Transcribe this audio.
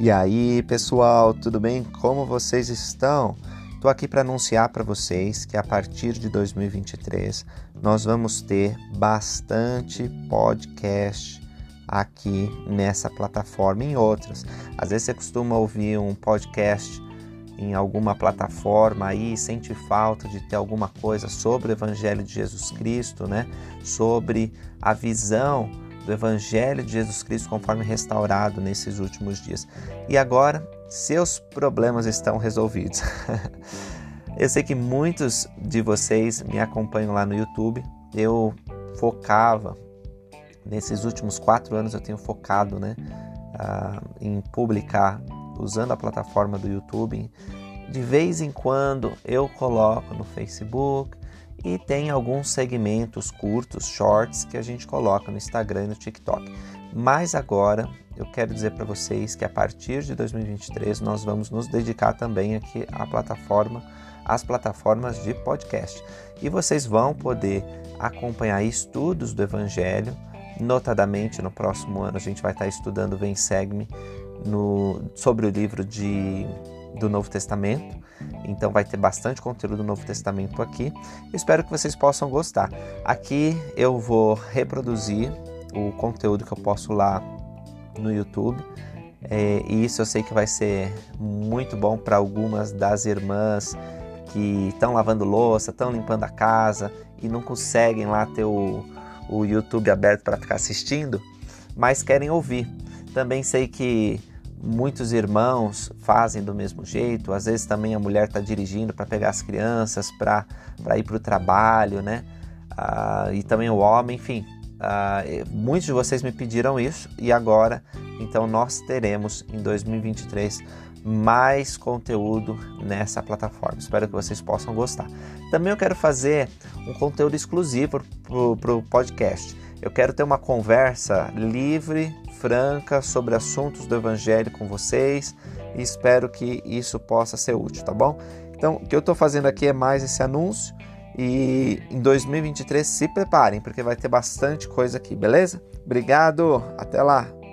E aí, pessoal, tudo bem? Como vocês estão? Estou aqui para anunciar para vocês que a partir de 2023 nós vamos ter bastante podcast aqui nessa plataforma e em outras. Às vezes você costuma ouvir um podcast em alguma plataforma aí sente falta de ter alguma coisa sobre o Evangelho de Jesus Cristo, né? Sobre a visão do Evangelho de Jesus Cristo conforme restaurado nesses últimos dias. E agora, seus problemas estão resolvidos. Eu sei que muitos de vocês me acompanham lá no YouTube. Eu focava, nesses últimos quatro anos, eu tenho focado né, uh, em publicar usando a plataforma do YouTube. De vez em quando eu coloco no Facebook, e tem alguns segmentos curtos, shorts, que a gente coloca no Instagram e no TikTok. Mas agora eu quero dizer para vocês que a partir de 2023 nós vamos nos dedicar também aqui à plataforma, às plataformas de podcast. E vocês vão poder acompanhar estudos do Evangelho, notadamente no próximo ano a gente vai estar estudando Vem Segue-me sobre o livro de, do Novo Testamento então vai ter bastante conteúdo do Novo Testamento aqui. Espero que vocês possam gostar. Aqui eu vou reproduzir o conteúdo que eu posto lá no YouTube. É, e isso eu sei que vai ser muito bom para algumas das irmãs que estão lavando louça, estão limpando a casa e não conseguem lá ter o, o YouTube aberto para ficar assistindo, mas querem ouvir. Também sei que muitos irmãos fazem do mesmo jeito. Às vezes também a mulher está dirigindo para pegar as crianças, para ir para o trabalho, né? Ah, e também o homem, enfim. Ah, muitos de vocês me pediram isso e agora, então, nós teremos em 2023 mais conteúdo nessa plataforma. Espero que vocês possam gostar. Também eu quero fazer um conteúdo exclusivo para o podcast. Eu quero ter uma conversa livre franca sobre assuntos do Evangelho com vocês e espero que isso possa ser útil, tá bom? Então, o que eu estou fazendo aqui é mais esse anúncio e em 2023 se preparem, porque vai ter bastante coisa aqui, beleza? Obrigado, até lá!